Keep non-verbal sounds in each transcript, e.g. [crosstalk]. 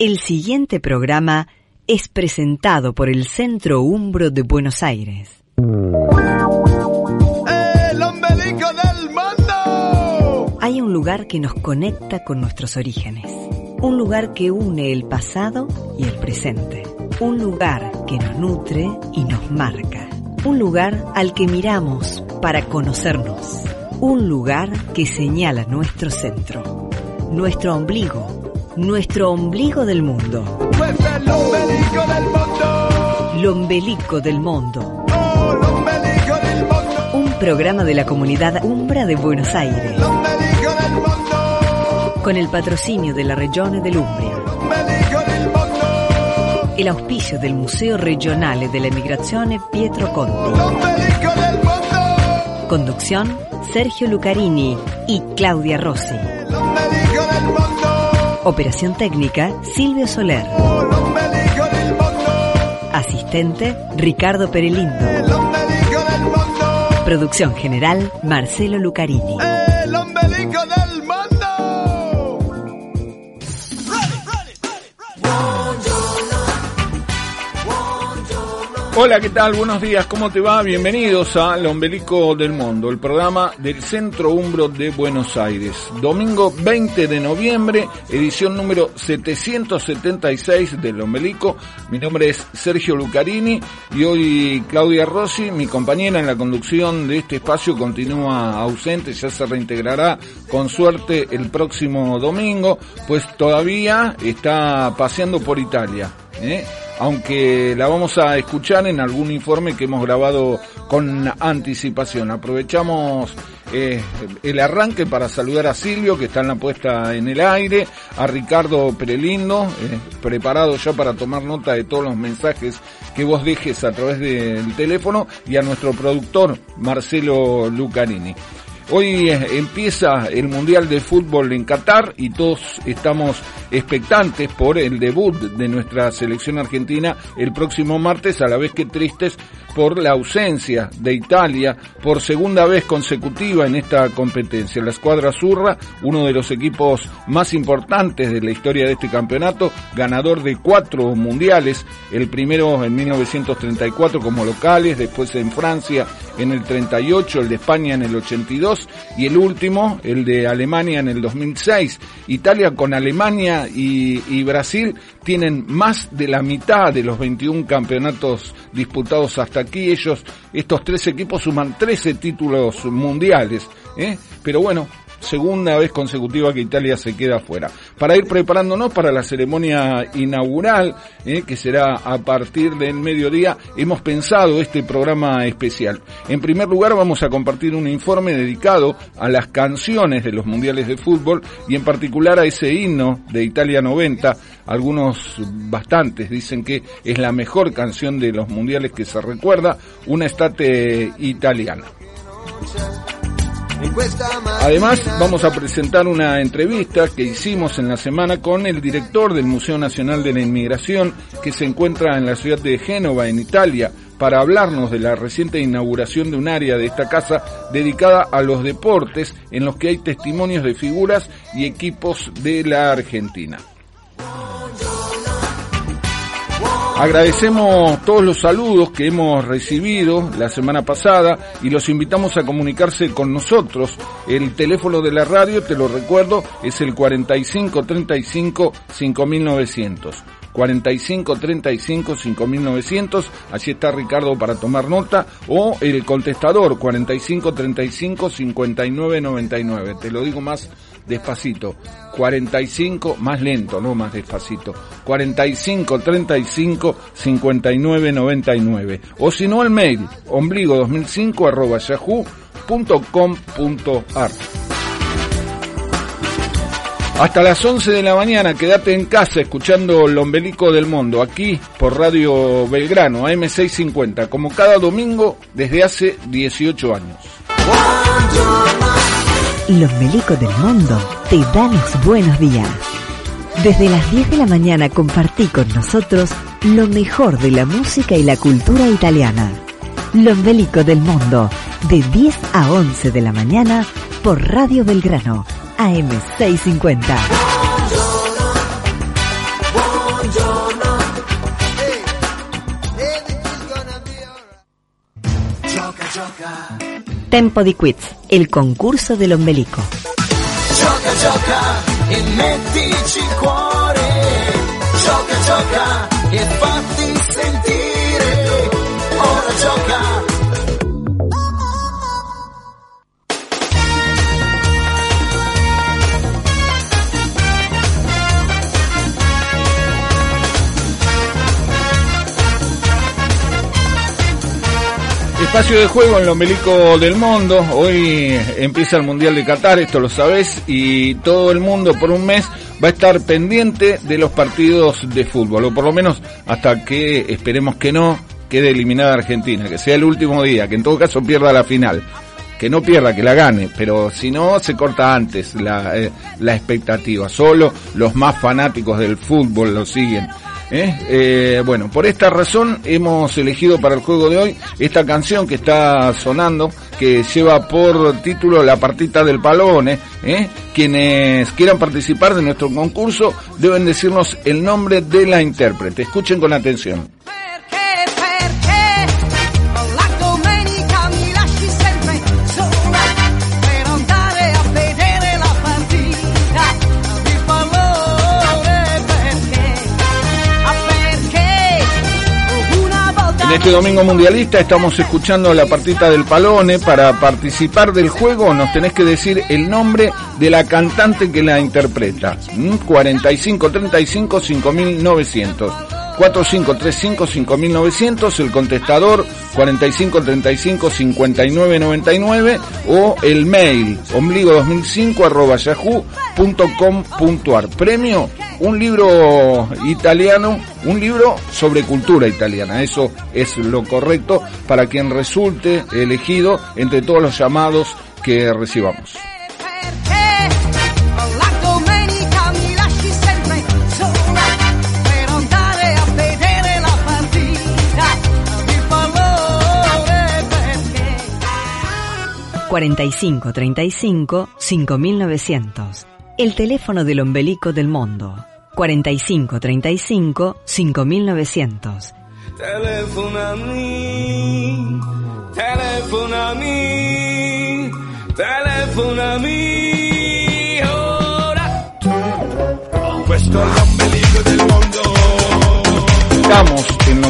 El siguiente programa es presentado por el Centro Umbro de Buenos Aires. ¡El ombelico del mundo! Hay un lugar que nos conecta con nuestros orígenes. Un lugar que une el pasado y el presente. Un lugar que nos nutre y nos marca. Un lugar al que miramos para conocernos. Un lugar que señala nuestro centro. Nuestro ombligo nuestro ombligo del mundo. Pues el ombelico del mundo. Lombelico del mundo. Oh, del mundo. Un programa de la comunidad Umbra de Buenos Aires. El ombelico del mundo. Con el patrocinio de la Regione dell'Umbria. Del mundo. El auspicio del Museo Regionale della Emigrazione Pietro Conti. El ombelico del mundo. Conducción Sergio Lucarini y Claudia Rossi. Operación técnica Silvio Soler. Asistente Ricardo Perelindo. Producción general Marcelo Lucarini. Hola, ¿qué tal? Buenos días, ¿cómo te va? Bienvenidos a El Ombelico del Mundo, el programa del Centro Umbro de Buenos Aires. Domingo 20 de noviembre, edición número 776 del Ombelico. Mi nombre es Sergio Lucarini y hoy Claudia Rossi, mi compañera en la conducción de este espacio, continúa ausente, ya se reintegrará con suerte el próximo domingo, pues todavía está paseando por Italia. ¿eh? Aunque la vamos a escuchar en algún informe que hemos grabado con anticipación. Aprovechamos eh, el arranque para saludar a Silvio, que está en la puesta en el aire, a Ricardo Perelindo, eh, preparado ya para tomar nota de todos los mensajes que vos dejes a través del teléfono, y a nuestro productor, Marcelo Lucarini. Hoy empieza el Mundial de Fútbol en Qatar y todos estamos expectantes por el debut de nuestra selección argentina el próximo martes, a la vez que tristes por la ausencia de Italia por segunda vez consecutiva en esta competencia. La escuadra Zurra, uno de los equipos más importantes de la historia de este campeonato, ganador de cuatro mundiales, el primero en 1934 como locales, después en Francia en el 38, el de España en el 82 y el último, el de Alemania en el 2006. Italia con Alemania y, y Brasil tienen más de la mitad de los 21 campeonatos disputados hasta aquí. Ellos, estos tres equipos suman 13 títulos mundiales. ¿eh? Pero bueno, segunda vez consecutiva que Italia se queda fuera. Para ir preparándonos para la ceremonia inaugural, eh, que será a partir del mediodía, hemos pensado este programa especial. En primer lugar vamos a compartir un informe dedicado a las canciones de los mundiales de fútbol y en particular a ese himno de Italia 90. Algunos bastantes dicen que es la mejor canción de los mundiales que se recuerda, una estate italiana. Además, vamos a presentar una entrevista que hicimos en la semana con el director del Museo Nacional de la Inmigración, que se encuentra en la ciudad de Génova, en Italia, para hablarnos de la reciente inauguración de un área de esta casa dedicada a los deportes, en los que hay testimonios de figuras y equipos de la Argentina. Agradecemos todos los saludos que hemos recibido la semana pasada y los invitamos a comunicarse con nosotros. El teléfono de la radio, te lo recuerdo, es el 4535 5900. 4535 5900, allí está Ricardo para tomar nota, o el contestador 4535 5999. Te lo digo más despacito. 45, más lento, no más despacito. 45 35 59 99. O si no, el mail ombligo 2005 arroba yahoo.com.ar. Hasta las 11 de la mañana, quédate en casa escuchando el ombelico del mundo, aquí por Radio Belgrano, AM650, como cada domingo desde hace 18 años. Los Melicos del Mundo te dan los buenos días. Desde las 10 de la mañana compartí con nosotros lo mejor de la música y la cultura italiana. Los Melicos del Mundo, de 10 a 11 de la mañana por Radio Belgrano, AM650. Tempo di Quiz, el concurso del ombelico. E. Espacio de juego en el ombelico del mundo. Hoy empieza el Mundial de Qatar, esto lo sabes, y todo el mundo por un mes va a estar pendiente de los partidos de fútbol, o por lo menos hasta que esperemos que no quede eliminada Argentina, que sea el último día, que en todo caso pierda la final. Que no pierda, que la gane, pero si no, se corta antes la, eh, la expectativa. Solo los más fanáticos del fútbol lo siguen. ¿Eh? Eh, bueno, por esta razón hemos elegido para el juego de hoy esta canción que está sonando, que lleva por título La partita del palone. ¿eh? Quienes quieran participar de nuestro concurso deben decirnos el nombre de la intérprete. Escuchen con atención. En este domingo mundialista estamos escuchando la partita del palone. Para participar del juego nos tenés que decir el nombre de la cantante que la interpreta. ¿Mm? 4535 5900. 4535-5900, el contestador 4535-5999 o el mail ombligo2005 arroba yahoo.com.ar. Premio, un libro italiano, un libro sobre cultura italiana. Eso es lo correcto para quien resulte elegido entre todos los llamados que recibamos. 45 35 5900. El teléfono del ombelico del mundo. 45 35 5900. Telefonami, telefonami, telefonami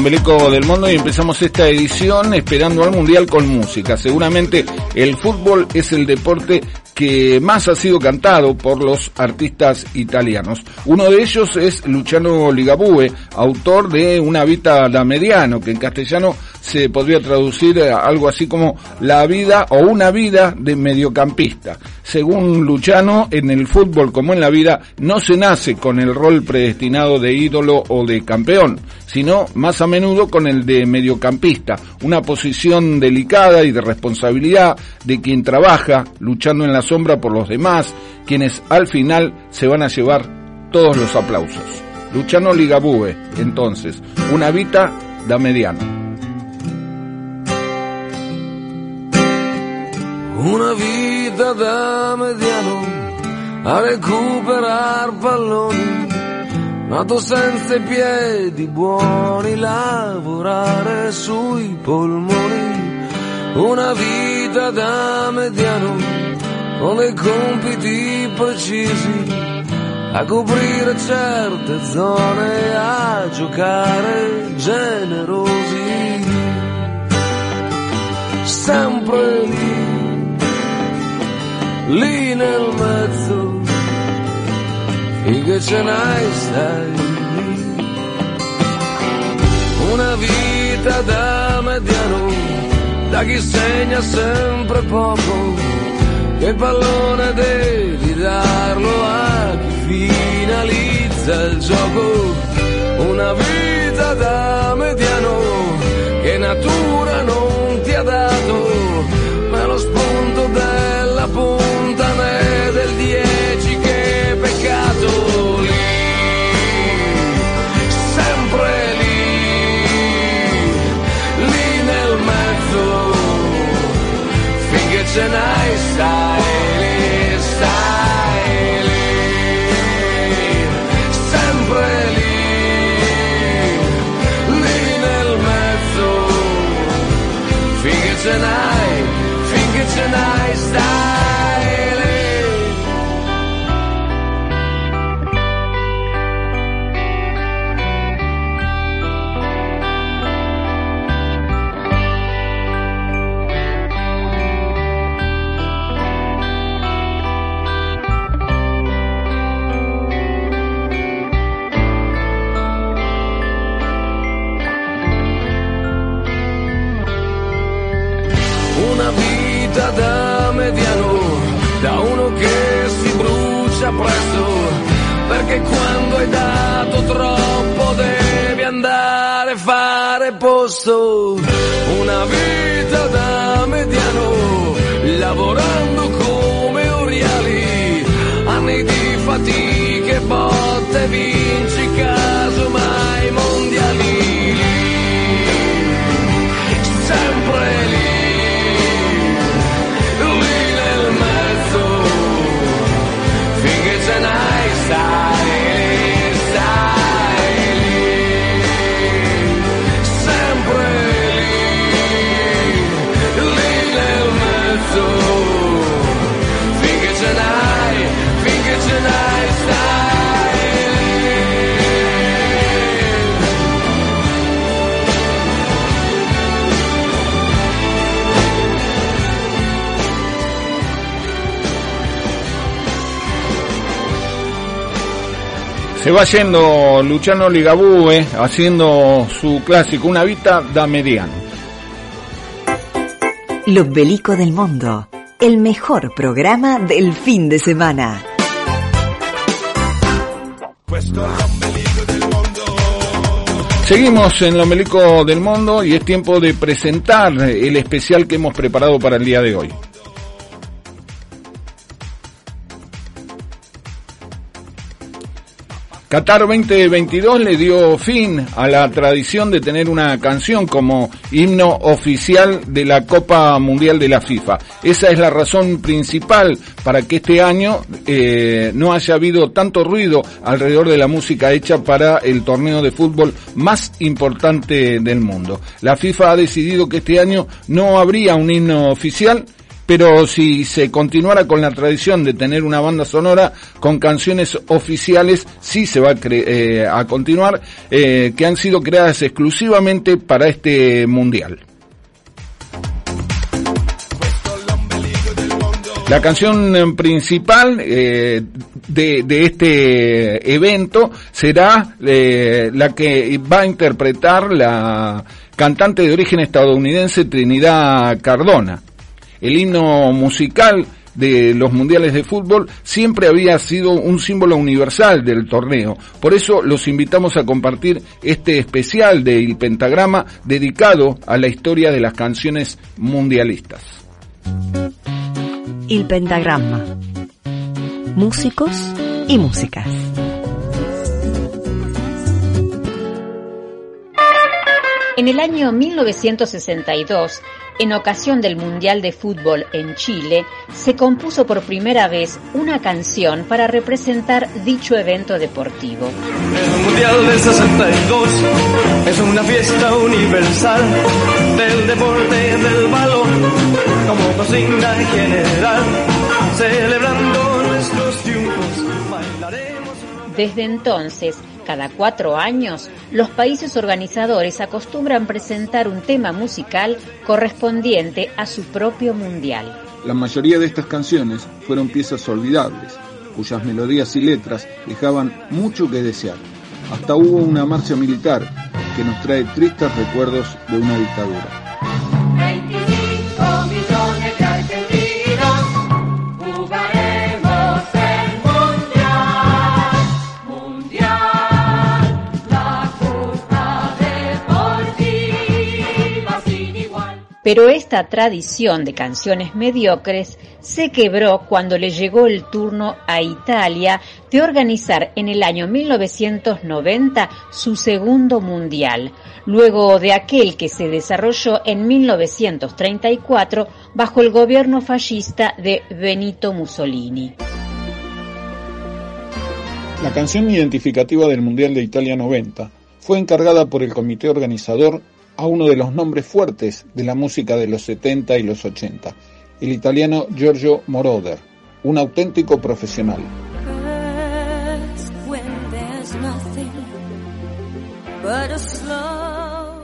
ombelico del mundo y empezamos esta edición esperando al mundial con música. Seguramente el fútbol es el deporte que más ha sido cantado por los artistas italianos. Uno de ellos es Luciano Ligabue, autor de Una Vita da Mediano, que en castellano se podría traducir a algo así como la vida o una vida de mediocampista. Según Luciano, en el fútbol como en la vida no se nace con el rol predestinado de ídolo o de campeón, sino más a menudo con el de mediocampista, una posición delicada y de responsabilidad de quien trabaja luchando en la sombra por los demás, quienes al final se van a llevar todos los aplausos. Luciano Ligabue, entonces, una vita da mediano. Una vita da mediano a recuperar palloni, nato senza i piedi buoni, lavorare sui polmoni. Una vita da mediano con dei compiti precisi, a coprire certe zone, a giocare generosi. Sempre lì lì nel mezzo, finché ce n'hai stai lì. Una vita da mediano, da chi segna sempre poco, che pallone devi darlo a chi finalizza il gioco. Una vita da mediano, che natura non Se va yendo Luciano Ligabue haciendo su clásico Una vita da mediano. L'Ombelico del Mundo, el mejor programa del fin de semana. Seguimos en lo Melico del Mundo y es tiempo de presentar el especial que hemos preparado para el día de hoy. Qatar 2022 le dio fin a la tradición de tener una canción como himno oficial de la Copa Mundial de la FIFA. Esa es la razón principal para que este año eh, no haya habido tanto ruido alrededor de la música hecha para el torneo de fútbol más importante del mundo. La FIFA ha decidido que este año no habría un himno oficial pero si se continuara con la tradición de tener una banda sonora con canciones oficiales, sí se va a, cre- eh, a continuar, eh, que han sido creadas exclusivamente para este mundial. La canción eh, principal eh, de, de este evento será eh, la que va a interpretar la cantante de origen estadounidense Trinidad Cardona. El himno musical de los mundiales de fútbol siempre había sido un símbolo universal del torneo. Por eso los invitamos a compartir este especial de El Pentagrama dedicado a la historia de las canciones mundialistas. El Pentagrama. Músicos y músicas. En el año 1962, en ocasión del Mundial de Fútbol en Chile, se compuso por primera vez una canción para representar dicho evento deportivo. El Mundial del 62 es una fiesta universal del deporte del balón como consigna general. Celebrando Desde entonces, cada cuatro años, los países organizadores acostumbran presentar un tema musical correspondiente a su propio mundial. La mayoría de estas canciones fueron piezas olvidables, cuyas melodías y letras dejaban mucho que desear. Hasta hubo una marcha militar que nos trae tristes recuerdos de una dictadura. Pero esta tradición de canciones mediocres se quebró cuando le llegó el turno a Italia de organizar en el año 1990 su segundo mundial, luego de aquel que se desarrolló en 1934 bajo el gobierno fascista de Benito Mussolini. La canción identificativa del Mundial de Italia 90 fue encargada por el comité organizador a uno de los nombres fuertes de la música de los 70 y los 80, el italiano Giorgio Moroder, un auténtico profesional.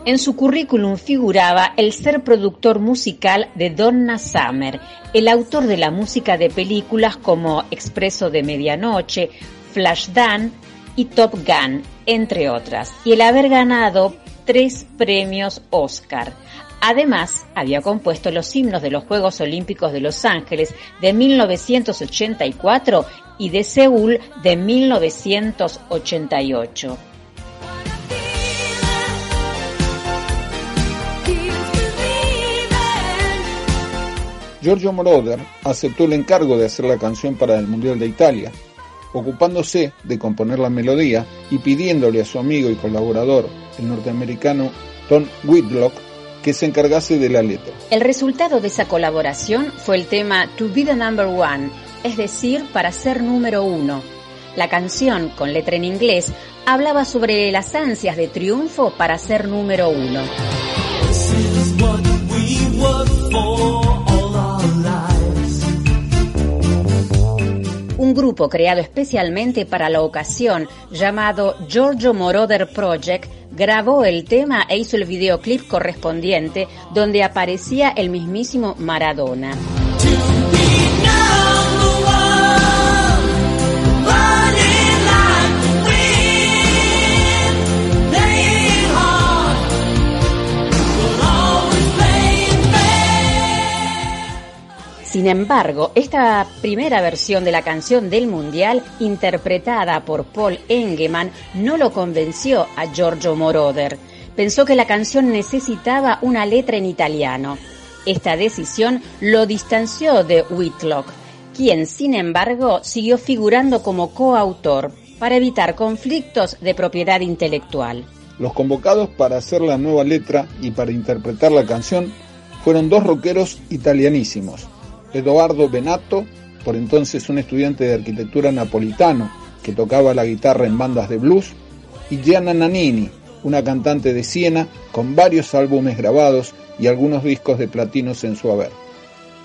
En su currículum figuraba el ser productor musical de Donna Summer, el autor de la música de películas como Expreso de Medianoche, Flashdance y Top Gun, entre otras, y el haber ganado tres premios Oscar. Además, había compuesto los himnos de los Juegos Olímpicos de Los Ángeles de 1984 y de Seúl de 1988. Giorgio Moroder aceptó el encargo de hacer la canción para el Mundial de Italia, ocupándose de componer la melodía y pidiéndole a su amigo y colaborador, el norteamericano Tom Whitlock, que se encargase de la letra. El resultado de esa colaboración fue el tema To Be the Number One, es decir, para ser número uno. La canción, con letra en inglés, hablaba sobre las ansias de triunfo para ser número uno. Un grupo creado especialmente para la ocasión, llamado Giorgio Moroder Project, grabó el tema e hizo el videoclip correspondiente, donde aparecía el mismísimo Maradona. Sin embargo, esta primera versión de la canción del Mundial, interpretada por Paul Engemann, no lo convenció a Giorgio Moroder. Pensó que la canción necesitaba una letra en italiano. Esta decisión lo distanció de Whitlock, quien, sin embargo, siguió figurando como coautor para evitar conflictos de propiedad intelectual. Los convocados para hacer la nueva letra y para interpretar la canción fueron dos rockeros italianísimos, Edoardo Benato, por entonces un estudiante de arquitectura napolitano que tocaba la guitarra en bandas de blues, y Gianna Nannini, una cantante de Siena con varios álbumes grabados y algunos discos de platinos en su haber.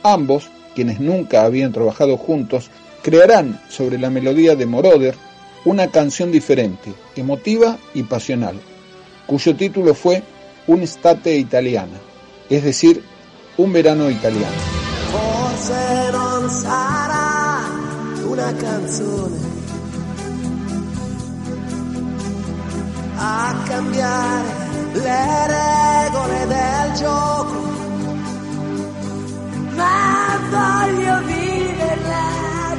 Ambos, quienes nunca habían trabajado juntos, crearán sobre la melodía de Moroder una canción diferente, emotiva y pasional, cuyo título fue Un'estate italiana, es decir, un verano italiano. Forse non sarà una canzone a cambiare le regole del gioco, ma voglio viverla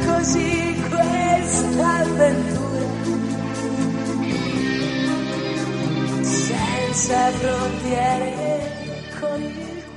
così questa avventura, senza frontiere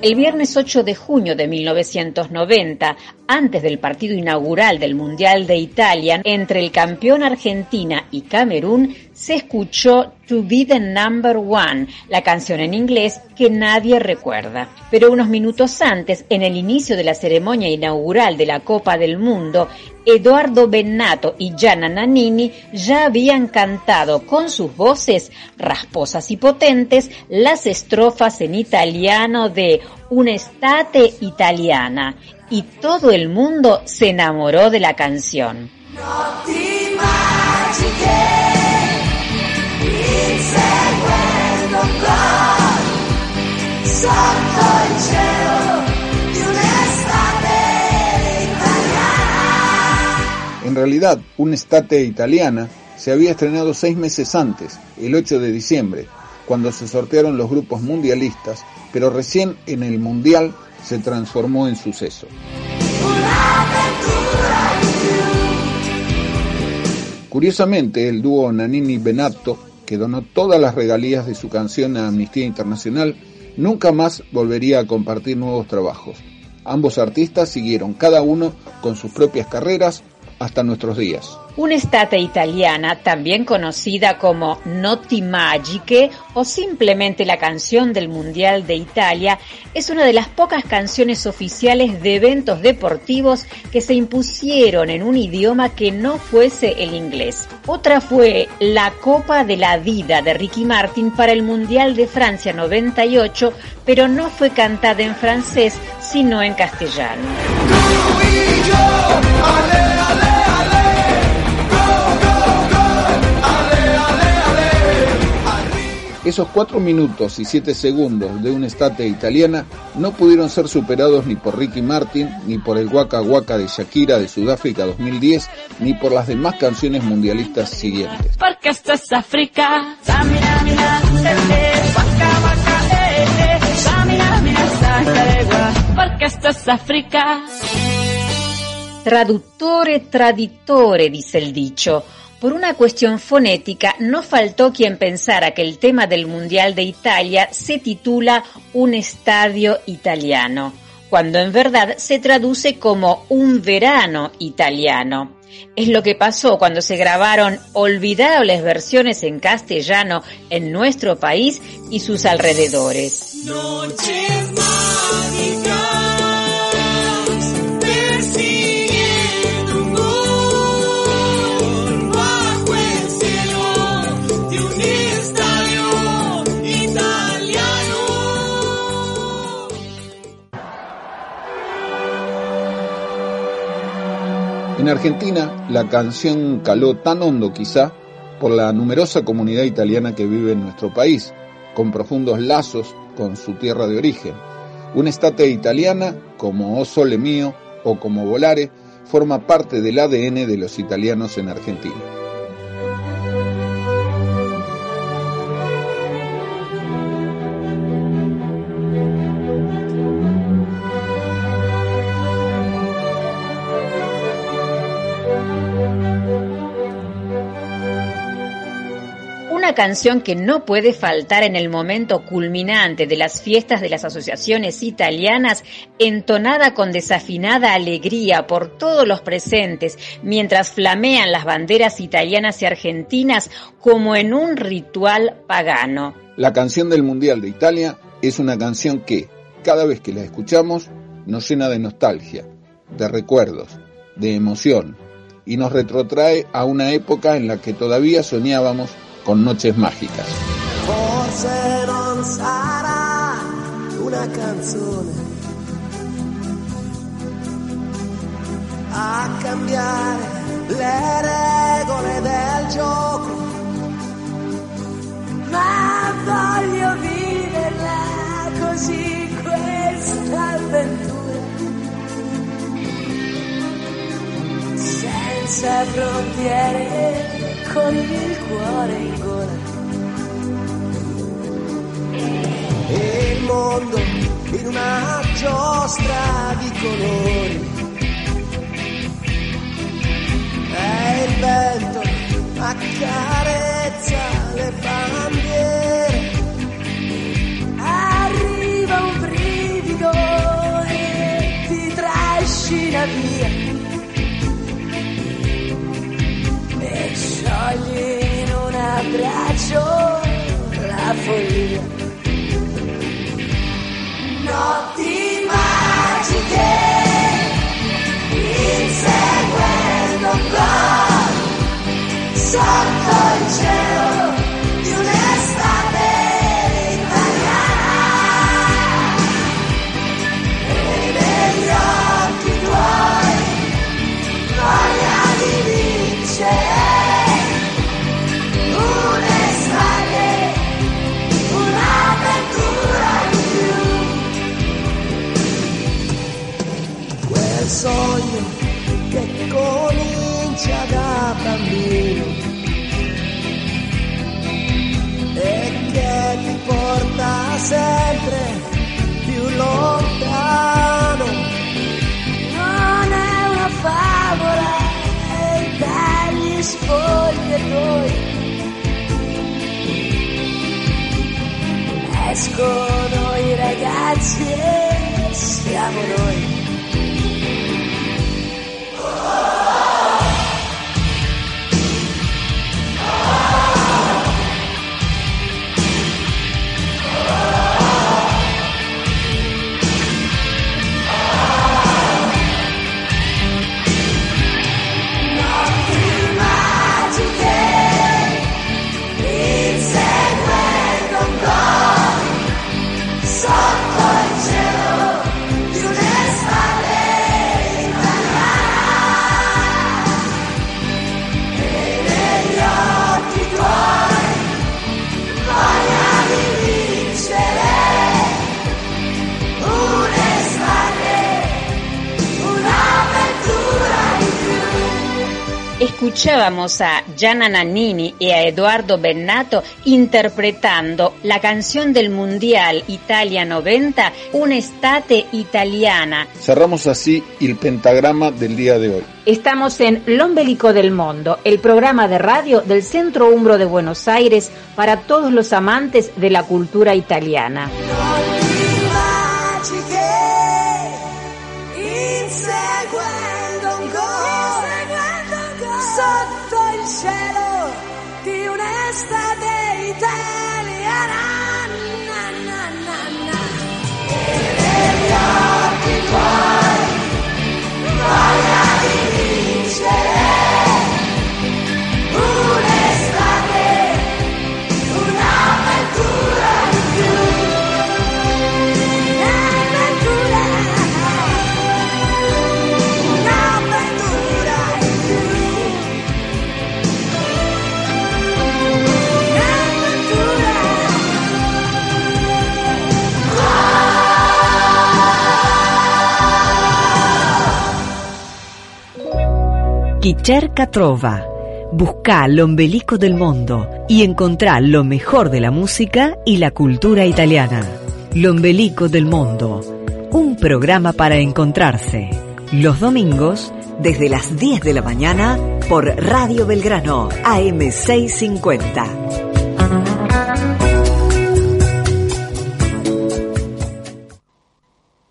El viernes 8 de junio de 1990, antes del partido inaugural del Mundial de Italia entre el campeón Argentina y Camerún, se escuchó To Be the Number One, la canción en inglés que nadie recuerda. Pero unos minutos antes, en el inicio de la ceremonia inaugural de la Copa del Mundo, Eduardo Bennato y Gianna Nannini ya habían cantado con sus voces rasposas y potentes las estrofas en italiano de Un'estate italiana y todo el mundo se enamoró de la canción. En realidad, una estate italiana se había estrenado seis meses antes, el 8 de diciembre, cuando se sortearon los grupos mundialistas, pero recién en el Mundial se transformó en suceso. Curiosamente, el dúo Nanini-Benato, que donó todas las regalías de su canción a Amnistía Internacional, nunca más volvería a compartir nuevos trabajos. Ambos artistas siguieron cada uno con sus propias carreras hasta nuestros días. Una estate italiana, también conocida como Notti Magiche o simplemente la canción del Mundial de Italia, es una de las pocas canciones oficiales de eventos deportivos que se impusieron en un idioma que no fuese el inglés. Otra fue La Copa de la Vida de Ricky Martin para el Mundial de Francia 98, pero no fue cantada en francés, sino en castellano. Esos cuatro minutos y siete segundos de una estate italiana no pudieron ser superados ni por Ricky Martin, ni por el Waka Waka de Shakira de Sudáfrica 2010, ni por las demás canciones mundialistas siguientes. Porque África. Traduttore traditore, dice el dicho. Por una cuestión fonética, no faltó quien pensara que el tema del Mundial de Italia se titula Un estadio italiano, cuando en verdad se traduce como Un verano italiano. Es lo que pasó cuando se grabaron olvidables versiones en castellano en nuestro país y sus alrededores. En Argentina, la canción caló tan hondo quizá por la numerosa comunidad italiana que vive en nuestro país, con profundos lazos con su tierra de origen. Una estate italiana, como O Sole Mio o como Volare, forma parte del ADN de los italianos en Argentina. Canción que no puede faltar en el momento culminante de las fiestas de las asociaciones italianas, entonada con desafinada alegría por todos los presentes, mientras flamean las banderas italianas y argentinas como en un ritual pagano. La canción del Mundial de Italia es una canción que, cada vez que la escuchamos, nos llena de nostalgia, de recuerdos, de emoción, y nos retrotrae a una época en la que todavía soñábamos con noches mágicas. Forse non sarà una canzone a cambiare le regole del gioco, ma voglio viverla così questa avventura. Senza frontiere, con il cuore in gola. E il mondo in una giostra di colori. E il vento accarezza le bandiere. Arriva un brivido e ti trascina via. Abbraccio la follia. Notti magiche, inseguendo un gol, sotto il cielo sempre più lontano. Non è una favola e dagli spogliatoi escono i ragazzi e siamo noi. Escuchábamos a Gianna Nannini y a Eduardo Bennato interpretando la canción del Mundial Italia 90, Un'estate italiana. Cerramos así el pentagrama del día de hoy. Estamos en L'Ombelico del Mundo, el programa de radio del Centro Umbro de Buenos Aires para todos los amantes de la cultura italiana. cielo di un'estate italiana. Chi trova. Busca l'ombelico del mundo y encontrá lo mejor de la música y la cultura italiana. L'ombelico del mundo, un programa para encontrarse. Los domingos desde las 10 de la mañana por Radio Belgrano AM650.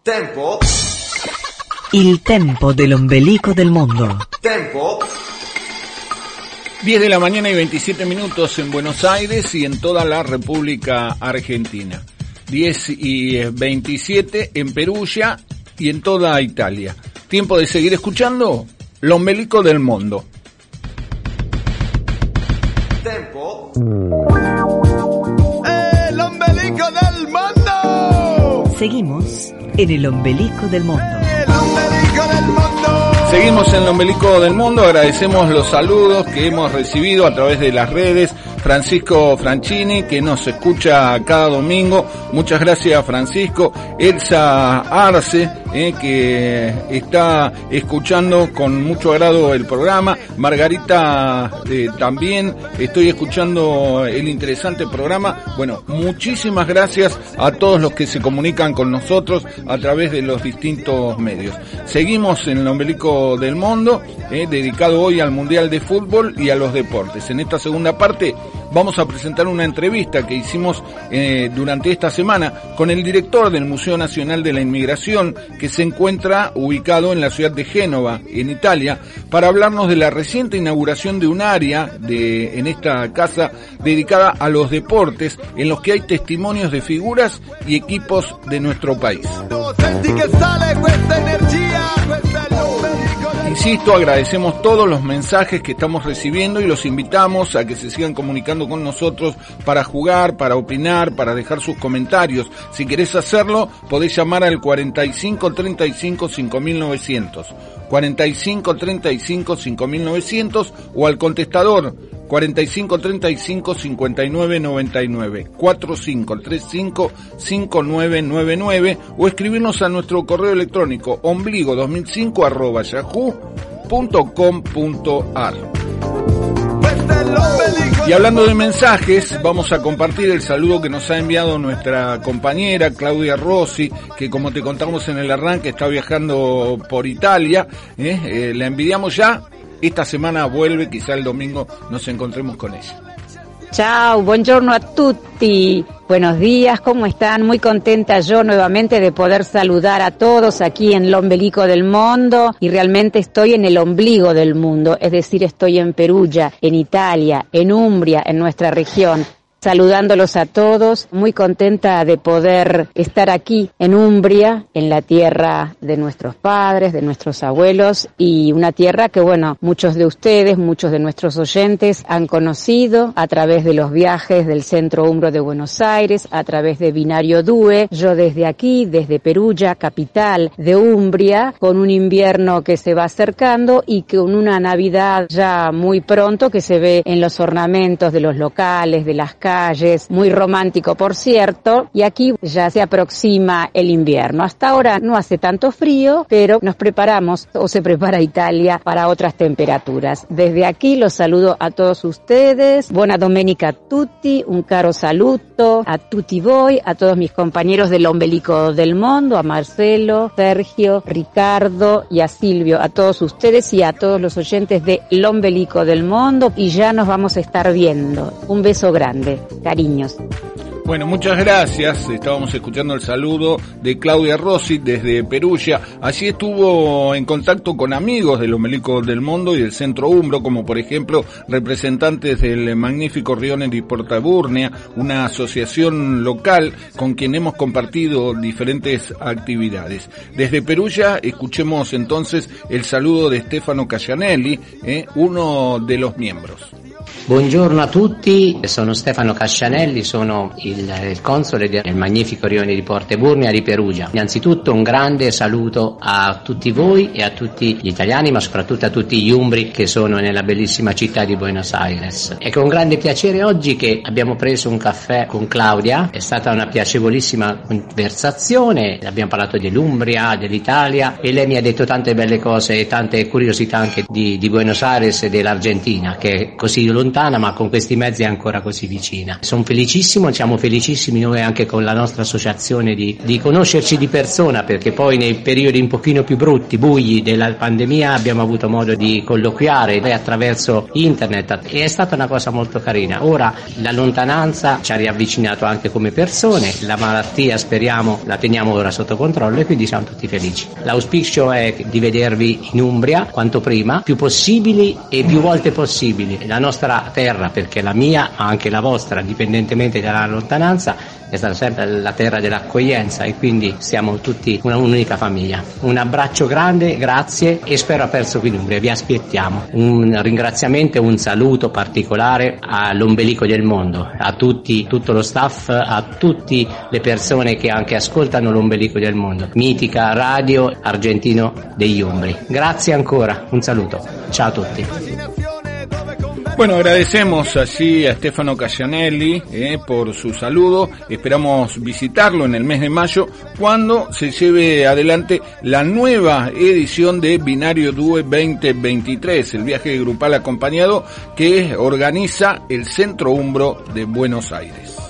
Tempo. Il tempo dell'ombelico del mondo. Tempo. 10 de la mañana y 27 minutos en Buenos Aires y en toda la República Argentina. 10 y 27 en Perugia y en toda Italia. Tiempo de seguir escuchando L'Ombelico del Mundo. Tempo. El ombelico del mundo. Seguimos en el ombelico del mundo. Seguimos en el Ombelico del Mundo, agradecemos los saludos que hemos recibido a través de las redes. Francisco Franchini, que nos escucha cada domingo. Muchas gracias, Francisco. Elsa Arce, eh, que está escuchando con mucho agrado el programa. Margarita, eh, también estoy escuchando el interesante programa. Bueno, muchísimas gracias a todos los que se comunican con nosotros a través de los distintos medios. Seguimos en el Ombelico del Mundo, eh, dedicado hoy al Mundial de Fútbol y a los deportes. En esta segunda parte vamos a presentar una entrevista que hicimos eh, durante esta semana con el director del Museo Nacional de la Inmigración, que se encuentra ubicado en la ciudad de Génova, en Italia, para hablarnos de la reciente inauguración de un área de, en esta casa dedicada a los deportes, en los que hay testimonios de figuras y equipos de nuestro país. Insisto, agradecemos todos los mensajes que estamos recibiendo y los invitamos a que se sigan comunicando con nosotros para jugar, para opinar, para dejar sus comentarios. Si querés hacerlo, podés llamar al 45 35 5900, 45 35 5900 o al contestador 45 35 59 99 45 35 5999 o escribirnos a nuestro correo electrónico ombligo 2005 arroba yahoo.com.ar y hablando de mensajes, vamos a compartir el saludo que nos ha enviado nuestra compañera Claudia Rossi, que como te contamos en el arranque está viajando por Italia. ¿eh? Eh, la envidiamos ya. Esta semana vuelve, quizá el domingo nos encontremos con ella. Ciao, buongiorno a tutti. Buenos días, ¿cómo están? Muy contenta yo nuevamente de poder saludar a todos aquí en el ombelico del mundo y realmente estoy en el ombligo del mundo, es decir, estoy en Perugia, en Italia, en Umbria, en nuestra región. Saludándolos a todos, muy contenta de poder estar aquí en Umbria, en la tierra de nuestros padres, de nuestros abuelos y una tierra que, bueno, muchos de ustedes, muchos de nuestros oyentes han conocido a través de los viajes del Centro Umbro de Buenos Aires, a través de Binario Due. Yo desde aquí, desde Perugia, capital de Umbria, con un invierno que se va acercando y con una Navidad ya muy pronto que se ve en los ornamentos de los locales, de las casas calles, muy romántico por cierto, y aquí ya se aproxima el invierno. Hasta ahora no hace tanto frío, pero nos preparamos o se prepara Italia para otras temperaturas. Desde aquí los saludo a todos ustedes, buena domenica a tutti, un caro saluto a tutti voi, a todos mis compañeros del ombelico del mundo, a Marcelo, Sergio, Ricardo y a Silvio, a todos ustedes y a todos los oyentes de El Ombelico del Mundo y ya nos vamos a estar viendo. Un beso grande, cariños. Bueno, muchas gracias. Estábamos escuchando el saludo de Claudia Rossi desde Perugia. Allí estuvo en contacto con amigos de los Melicos del Mundo y del Centro Umbro, como por ejemplo representantes del magnífico Rione di Portaburnia, una asociación local con quien hemos compartido diferentes actividades. Desde Perugia escuchemos entonces el saludo de Stefano Cascianelli, eh, uno de los miembros. Buongiorno a tutti, sono Stefano Cascianelli, sono il, il console del magnifico rione di Porte Burnia di Perugia. Innanzitutto un grande saluto a tutti voi e a tutti gli italiani, ma soprattutto a tutti gli umbri che sono nella bellissima città di Buenos Aires. È con grande piacere oggi che abbiamo preso un caffè con Claudia, è stata una piacevolissima conversazione, abbiamo parlato dell'Umbria, dell'Italia e lei mi ha detto tante belle cose e tante curiosità anche di, di Buenos Aires e dell'Argentina, che è così lontana ma con questi mezzi è ancora così vicina. Sono felicissimo, siamo felicissimi noi anche con la nostra associazione di, di conoscerci di persona perché poi nei periodi un pochino più brutti, bui della pandemia abbiamo avuto modo di colloquiare attraverso internet e è stata una cosa molto carina. Ora la lontananza ci ha riavvicinato anche come persone, la malattia speriamo la teniamo ora sotto controllo e quindi siamo tutti felici. L'auspicio è di vedervi in Umbria quanto prima, più possibili e più volte possibili. La nostra terra, perché la mia, ma anche la vostra, indipendentemente dalla lontananza, è stata sempre la terra dell'accoglienza e quindi siamo tutti una, un'unica famiglia. Un abbraccio grande, grazie e spero aperto qui in Umbria, vi aspettiamo. Un ringraziamento e un saluto particolare all'ombelico del mondo, a tutti, tutto lo staff, a tutte le persone che anche ascoltano l'ombelico del mondo. Mitica radio argentino degli Umbri. Grazie ancora, un saluto. Ciao a tutti. Bueno, agradecemos así a Stefano Cascianelli eh, por su saludo. Esperamos visitarlo en el mes de mayo cuando se lleve adelante la nueva edición de Binario Due 2023, el viaje grupal acompañado que organiza el Centro Umbro de Buenos Aires.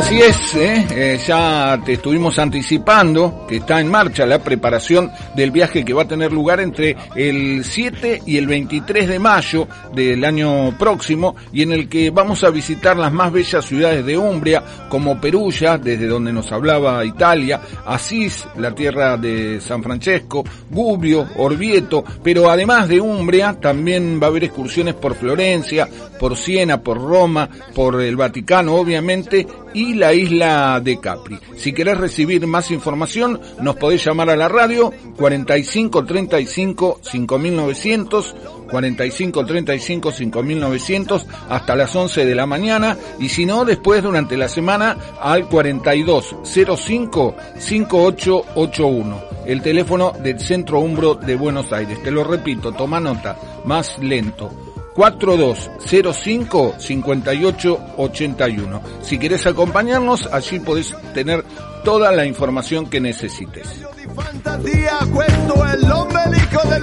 Así es, ¿eh? Eh, ya te estuvimos anticipando que está en marcha la preparación del viaje que va a tener lugar entre el 7 y el 23 de mayo del año próximo y en el que vamos a visitar las más bellas ciudades de Umbria como Perugia, desde donde nos hablaba Italia, Asís, la tierra de San Francesco, Gubbio, Orvieto, pero además de Umbria también va a haber excursiones por Florencia, por Siena, por Roma, por el Vaticano obviamente y la isla de Capri. Si querés recibir más información, nos podés llamar a la radio 45 35 5900 45 35 5900 hasta las 11 de la mañana y si no después durante la semana al 42 05 5881 el teléfono del Centro Umbro de Buenos Aires te lo repito toma nota más lento 4205 5881. Si querés acompañarnos, allí podés tener toda la información que necesites.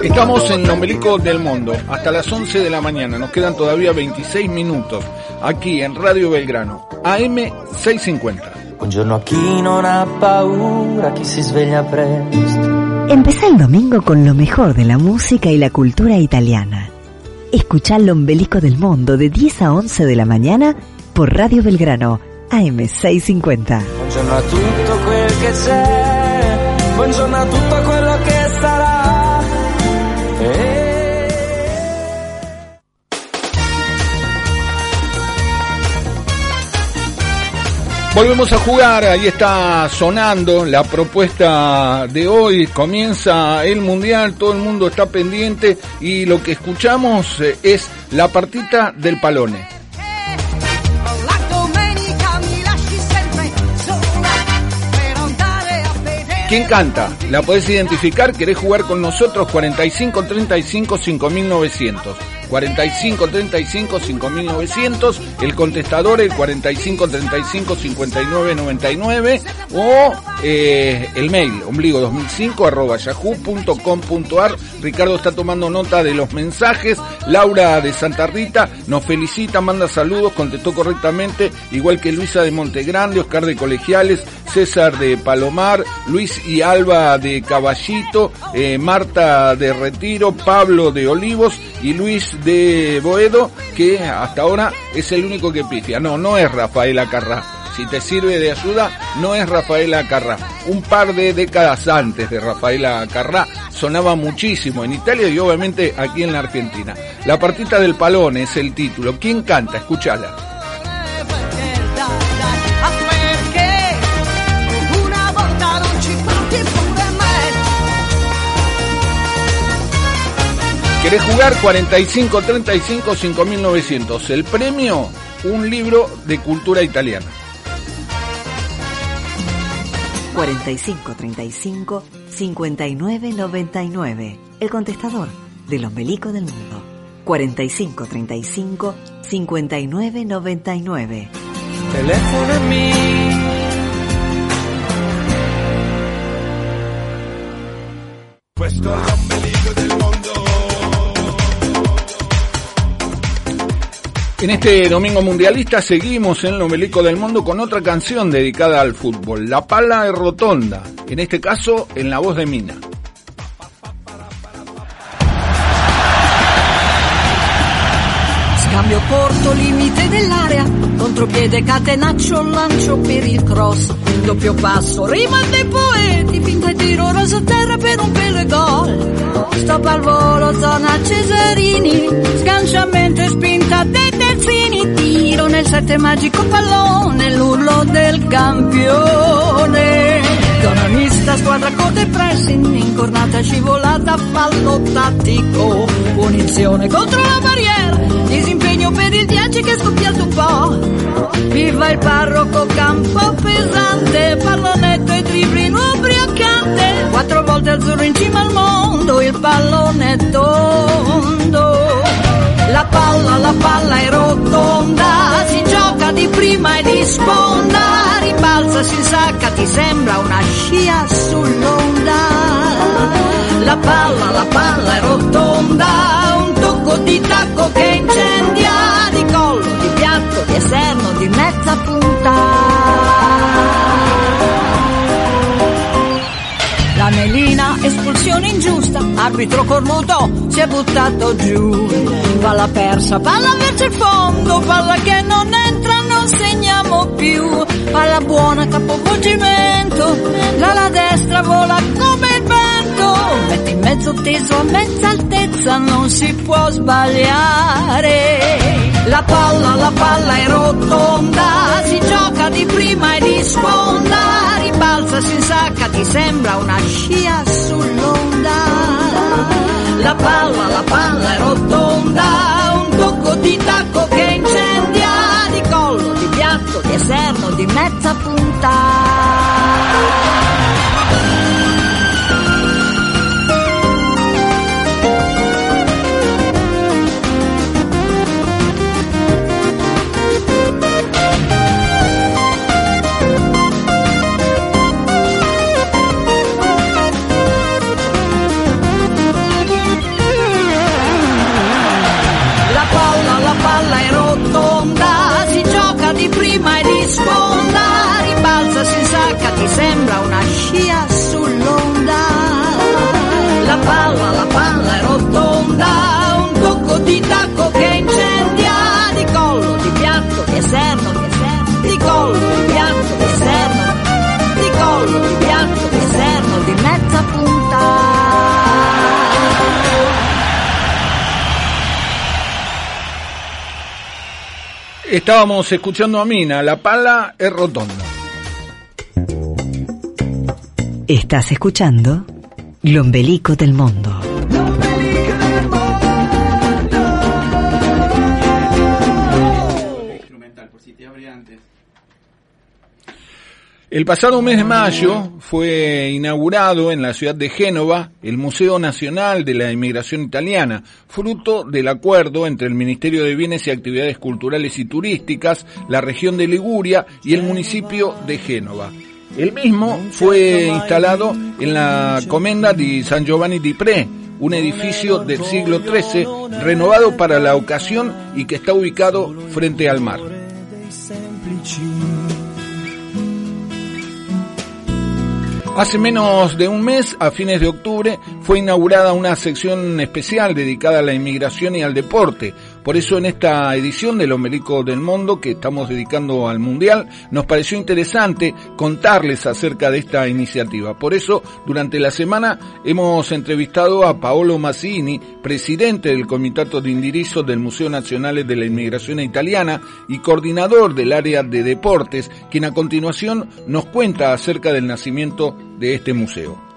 Estamos en el ombelico del mundo, hasta las 11 de la mañana, nos quedan todavía 26 minutos, aquí en Radio Belgrano, AM 650. Buongiorno a chi non ha paura, chi si sveglia presto. Empezá el domingo con lo mejor de la música y la cultura italiana. Escuchá el ombelico del mundo de 10 a 11 de la mañana por Radio Belgrano, AM650. Buongiorno a tutto quel che c'è, buongiorno a tutto quello Volvemos a jugar, ahí está sonando la propuesta de hoy, comienza el Mundial, todo el mundo está pendiente y lo que escuchamos eh, es la partita del Palone. ¿Quién canta? ¿La podés identificar? ¿Querés jugar con nosotros? 45 35 5900. 4535 5900, el contestador el 4535 5999 o eh, el mail ombligo 2005 arroba yahoo.com.ar. Ricardo está tomando nota de los mensajes. Laura de Santa Rita nos felicita, manda saludos, contestó correctamente, igual que Luisa de Montegrande, Oscar de Colegiales, César de Palomar, Luis y Alba de Caballito, eh, Marta de Retiro, Pablo de Olivos y Luis de Boedo, que hasta ahora es el único que pifia. No, no es Rafaela Carrá. Si te sirve de ayuda, no es Rafaela Carrá. Un par de décadas antes de Rafaela Carrá sonaba muchísimo en Italia y obviamente aquí en la Argentina. La partita del palón es el título. ¿Quién canta? Escúchala. ¿Querés jugar 45 35 5900? El premio, un libro de cultura italiana. 45 35 59 99. El contestador del ombelico del mundo. 45 35 59 99. Telefonami. Questo è l'ombelico En este domingo mundialista seguimos en el ombelico del mundo con otra canción dedicada al fútbol, La Pala es Rotonda, en este caso en la voz de Mina. Scambio corto, limite dell'area, contropiede, catenaccio, lancio per il cross, doppio passo, rima dei poeti, finta e tiro, rosa terra per un pelo e gol. Stop al volo, zona Cesarini, sganciamento e spinta dei delfini, tiro nel sette magico pallone, l'urlo del campione. Zona mista, squadra corta e pressing, incornata scivolata, fallo tattico, punizione contro la barriera, disimpegno per il 10 che è scoppiato un po'. Viva il parroco campo pesante, pallonetto e dribbling ubriacante, quattro volte azzurro in cima al mondo, il pallone tondo. La palla, la palla è rotonda, si gioca di prima e di sponda, ribalza, si insacca, ti sembra una scia sull'onda. Ingiusta, arbitro cornuto, si è buttato giù. Palla persa, palla verso il fondo, palla che non entra, non segniamo più. Palla buona, capovolgimento, l'ala destra vola come il vento. Metti in mezzo teso a mezza altezza, non si può sbagliare. La palla, la palla è rotonda, si gioca di prima e di sponda, ribalza, si insacca, ti sembra una scia. La palla, la palla è rotonda, un tocco di tacco che incendia, di collo, di piatto, di esterno, di mezza punta. Di prima e di sponda, ribalza, si insacca, ti sembra una scia sull'onda. La palla, la palla è rotonda, un tocco di tacco che incendia, di collo, di piatto, di esterno, di Estábamos escuchando a Mina, La Pala es Rotonda. Estás escuchando Lombelico del Mundo. El pasado mes de mayo fue inaugurado en la ciudad de Génova el Museo Nacional de la Inmigración Italiana, fruto del acuerdo entre el Ministerio de Bienes y Actividades Culturales y Turísticas, la región de Liguria y el municipio de Génova. El mismo fue instalado en la comenda de San Giovanni di Pre, un edificio del siglo XIII renovado para la ocasión y que está ubicado frente al mar. Hace menos de un mes, a fines de octubre, fue inaugurada una sección especial dedicada a la inmigración y al deporte. Por eso en esta edición del Ombelico del Mundo que estamos dedicando al Mundial, nos pareció interesante contarles acerca de esta iniciativa. Por eso, durante la semana hemos entrevistado a Paolo Massini, presidente del Comitato de Indirizzo del Museo Nacional de la Inmigración Italiana y coordinador del área de deportes, quien a continuación nos cuenta acerca del nacimiento de este museo.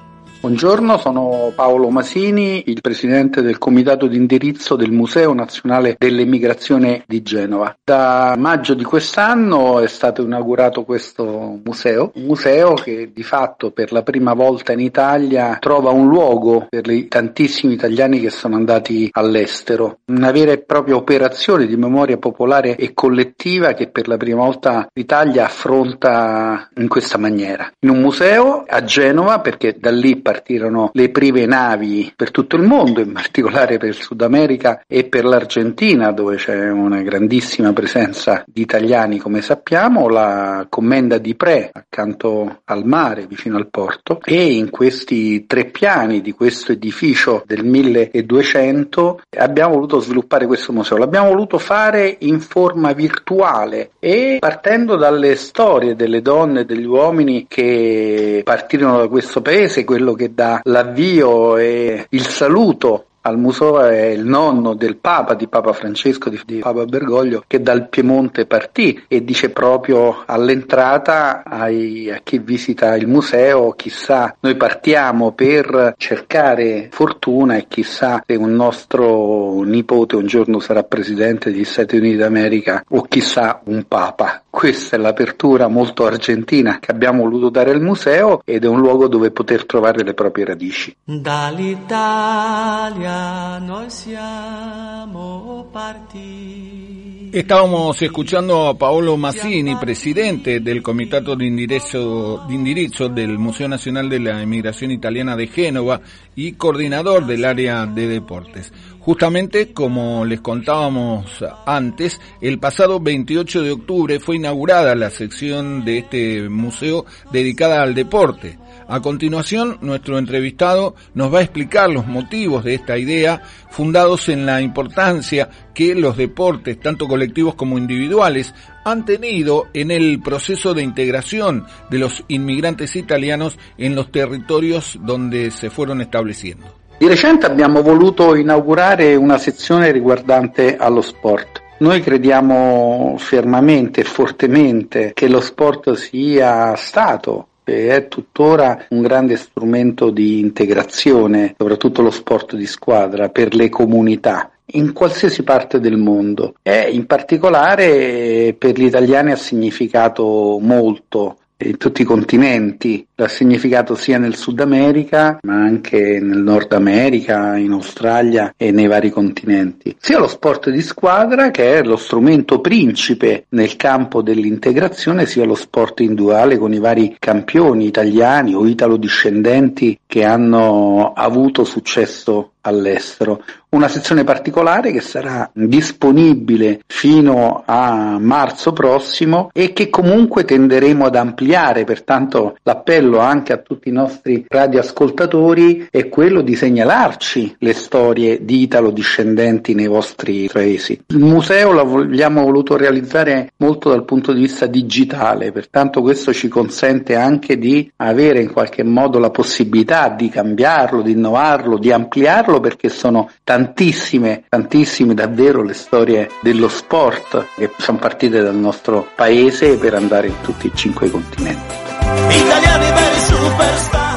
Buongiorno, sono Paolo Masini, il presidente del comitato di indirizzo del Museo Nazionale dell'Emigrazione di Genova. Da maggio di quest'anno è stato inaugurato questo museo, un museo che di fatto per la prima volta in Italia trova un luogo per i tantissimi italiani che sono andati all'estero, una vera e propria operazione di memoria popolare e collettiva che per la prima volta l'Italia affronta in questa maniera. In un museo a Genova, perché da lì partirono le prime navi per tutto il mondo, in particolare per il Sud America e per l'Argentina, dove c'è una grandissima presenza di italiani, come sappiamo, la commenda di Pre, accanto al mare, vicino al porto, e in questi tre piani di questo edificio del 1200 abbiamo voluto sviluppare questo museo. L'abbiamo voluto fare in forma virtuale e partendo dalle storie delle donne e degli uomini che partirono da questo paese, quello che che dà l'avvio e il saluto al museo è il nonno del Papa, di Papa Francesco, di, di, Papa Bergoglio, che dal Piemonte partì e dice proprio all'entrata ai, a chi visita il museo, chissà, noi partiamo per cercare fortuna e chissà se un nostro nipote un giorno sarà presidente degli Stati Uniti d'America o chissà un Papa. Questa è l'apertura molto argentina che abbiamo voluto dare al museo ed è un luogo dove poter trovare le proprie radici. Dall'Italia noi siamo partiti. Estábamos escuchando a Paolo Massini, presidente del Comitato de Indirizzo, de Indirizzo del Museo Nacional de la Emigración Italiana de Génova y coordinador del área de deportes. Justamente como les contábamos antes, el pasado 28 de octubre fue inaugurada la sección de este museo dedicada al deporte. A continuación, nuestro entrevistado nos va a explicar los motivos de esta idea, fundados en la importancia que los deportes, tanto colectivos como individuales, han tenido en el proceso de integración de los inmigrantes italianos en los territorios donde se fueron estableciendo. Di recente abbiamo voluto inaugurare una sezione riguardante allo sport. Noi crediamo fermamente e fortemente che lo sport sia stato è tuttora un grande strumento di integrazione, soprattutto lo sport di squadra, per le comunità in qualsiasi parte del mondo. E in particolare per gli italiani ha significato molto in tutti i continenti, l'ha significato sia nel Sud America ma anche nel Nord America, in Australia e nei vari continenti. Sia lo sport di squadra che è lo strumento principe nel campo dell'integrazione, sia lo sport individuale con i vari campioni italiani o italo-discendenti che hanno avuto successo all'estero. Una sezione particolare che sarà disponibile fino a marzo prossimo e che comunque tenderemo ad ampliare, pertanto l'appello anche a tutti i nostri radioascoltatori è quello di segnalarci le storie di italo-discendenti nei vostri paesi. Il museo l'abbiamo voluto realizzare molto dal punto di vista digitale, pertanto questo ci consente anche di avere in qualche modo la possibilità di cambiarlo, di innovarlo, di ampliarlo perché sono tantissime, tantissime davvero le storie dello sport che sono partite dal nostro paese per andare in tutti i cinque continenti italiani veri superstar.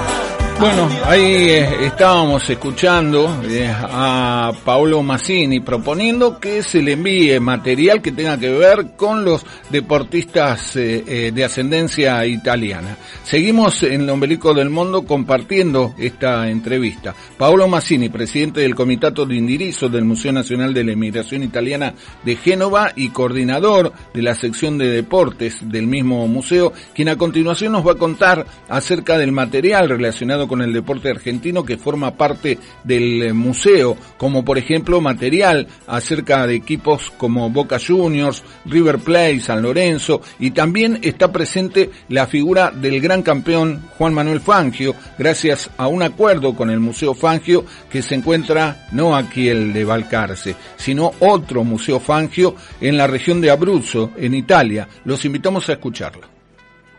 Bueno, ahí eh, estábamos escuchando eh, a Paolo Massini proponiendo que se le envíe material que tenga que ver con los deportistas eh, de ascendencia italiana. Seguimos en el Ombelico del Mundo compartiendo esta entrevista. Paolo Massini, presidente del Comitato de Indirizzo del Museo Nacional de la Emigración Italiana de Génova y coordinador de la sección de deportes del mismo museo, quien a continuación nos va a contar acerca del material relacionado con el deporte argentino que forma parte del eh, museo, como por ejemplo material acerca de equipos como Boca Juniors, River Plate, San Lorenzo y también está presente la figura del gran campeón Juan Manuel Fangio, gracias a un acuerdo con el Museo Fangio que se encuentra no aquí el de Valcarce, sino otro Museo Fangio en la región de Abruzzo, en Italia. Los invitamos a escucharla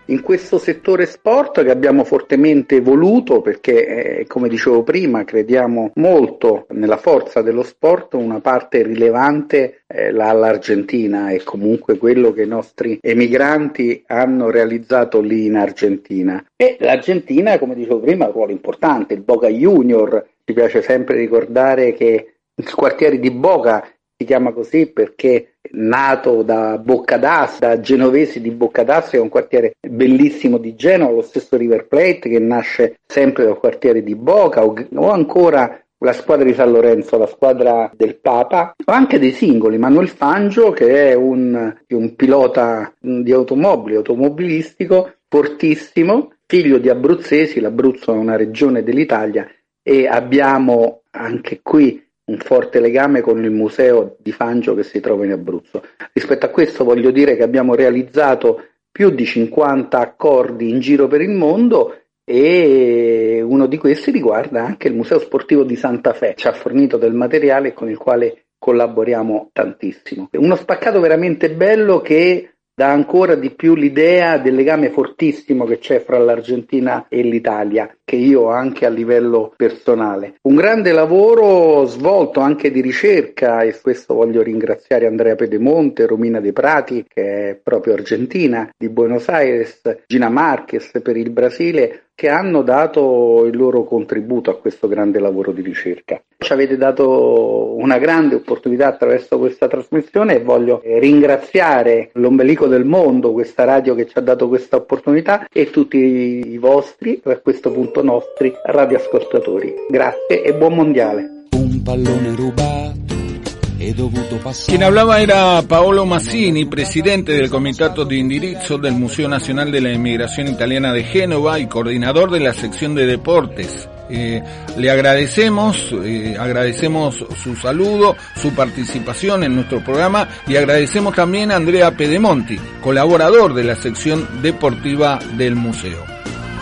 in questo settore sport che abbiamo fortemente voluto perché, eh, come dicevo prima, crediamo molto nella forza dello sport, una parte rilevante eh, l'Argentina e comunque quello che i nostri emigranti hanno realizzato lì in Argentina. E l'Argentina, come dicevo prima, ha un ruolo importante, il Boca Junior, ci piace sempre ricordare che il quartiere di Boca si chiama così perché nato da Boccadas, da genovesi di Boccadas, che è un quartiere bellissimo di Genova, lo stesso River Plate che nasce sempre dal quartiere di Boca, o, o ancora la squadra di San Lorenzo, la squadra del Papa, o anche dei singoli, Manuel Fangio che è un, un pilota di automobili, automobilistico, fortissimo, figlio di abruzzesi, l'Abruzzo è una regione dell'Italia e abbiamo anche qui un forte legame con il museo di Fangio che si trova in Abruzzo. Rispetto a questo voglio dire che abbiamo realizzato più di 50 accordi in giro per il mondo e uno di questi riguarda anche il Museo Sportivo di Santa Fe, ci ha fornito del materiale con il quale collaboriamo tantissimo. Uno spaccato veramente bello che dà ancora di più l'idea del legame fortissimo che c'è fra l'Argentina e l'Italia, che io ho anche a livello personale. Un grande lavoro svolto anche di ricerca e su questo voglio ringraziare Andrea Pedemonte, Romina De Prati, che è proprio argentina, di Buenos Aires, Gina Marquez per il Brasile, che hanno dato il loro contributo a questo grande lavoro di ricerca. Ci avete dato una grande opportunità attraverso questa trasmissione e voglio ringraziare l'ombelico del mondo, questa radio che ci ha dato questa opportunità e tutti i vostri, a questo punto nostri, radioascoltatori. Grazie e buon mondiale. Un pallone rubato Quien hablaba era Paolo Massini, presidente del Comitato de Indirizzo del Museo Nacional de la Emigración Italiana de Génova y coordinador de la sección de deportes. Eh, le agradecemos, eh, agradecemos su saludo, su participación en nuestro programa y agradecemos también a Andrea Pedemonti, colaborador de la sección deportiva del museo.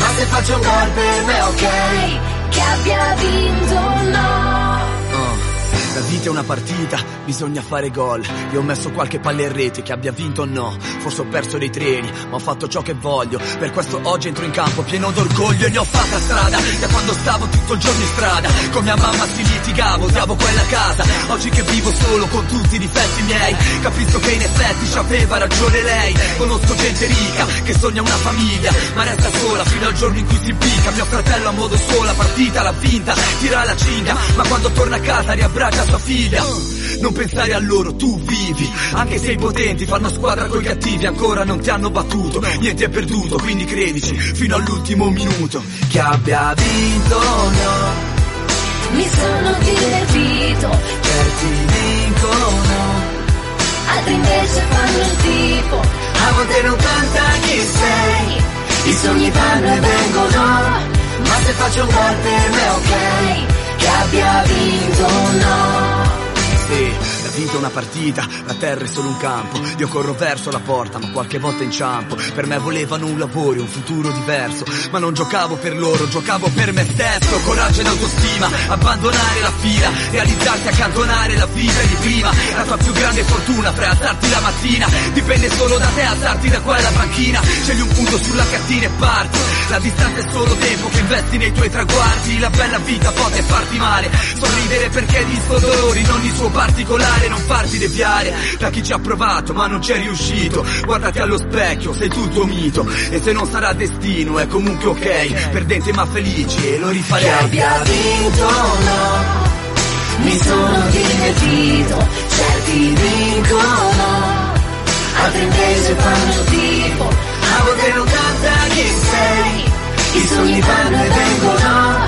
Ma se faccio un gol per me ok. Che abbia vinto no la vita è una partita, bisogna fare gol. Io ho messo qualche palla in rete, che abbia vinto o no. Forse ho perso dei treni, ma ho fatto ciò che voglio. Per questo oggi entro in campo pieno d'orgoglio e ne ho fatta strada. Da quando stavo tutto il giorno in strada, con mia mamma si litigavo, odiavo quella casa. Oggi che vivo solo con tutti i difetti miei, capisco che in effetti ci aveva ragione lei. Conosco gente ricca che sogna una famiglia, ma resta sola fino al giorno in cui si impicca. Mio fratello a modo sola, partita l'ha vinta, tira la cinghia, ma quando torna a casa riabbraccia sua figlia. Non pensare a loro, tu vivi. Anche se i potenti fanno squadra coi cattivi Ancora non ti hanno battuto, niente è perduto Quindi credici, fino all'ultimo minuto. Che abbia vinto no. Mi sono divertito. Certi vincono Altri invece fanno il tipo A volte non conta chi sei. I sogni vanno e vengono. Ma se faccio un gol per me ok che abbia vinto no vinto una partita, la terra è solo un campo. Io corro verso la porta, ma qualche volta inciampo. Per me volevano un lavoro, un futuro diverso. Ma non giocavo per loro, giocavo per me stesso. Coraggio ed autostima, abbandonare la fila, realizzarti, accantonare la vita di prima. La tua più grande fortuna, prealzarti la mattina. Dipende solo da te, alzarti da qua alla panchina. Scegli un punto sulla cartina e parti. La distanza è solo tempo che investi nei tuoi traguardi. La bella vita può farti male. Sorridere perché hai visto dolori, non il suo particolare, non farti deviare da chi ci ha provato ma non ci è riuscito. Guardati allo specchio, sei tu il mito. E se non sarà destino è comunque ok. Perdente ma felici e lo rifarei. Che abbia vinto no. Mi sono divertito, certi vincono, altri invece fanno tipo, a volte non canta chi sei, i sogni vanno e vengono,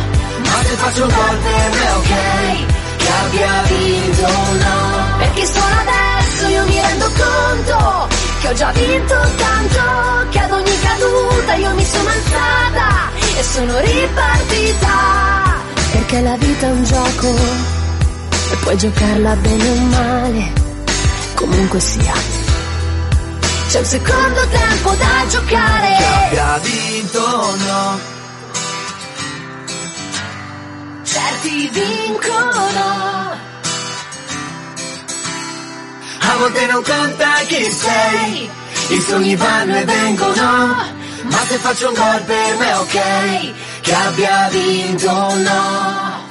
ma se faccio un gol per me ok, che abbia vinto no, perché solo adesso io mi rendo conto che ho già vinto tanto, che ad ogni caduta io mi sono alzata e sono ripartita, perché la vita è un gioco e puoi giocarla bene o male, comunque sia. C'è un secondo tempo da giocare. Che abbia vinto o no. Certi vincono. A volte non conta chi sei, i sogni vanno e vengono. Ma se faccio un gol per me ok, che abbia vinto o no.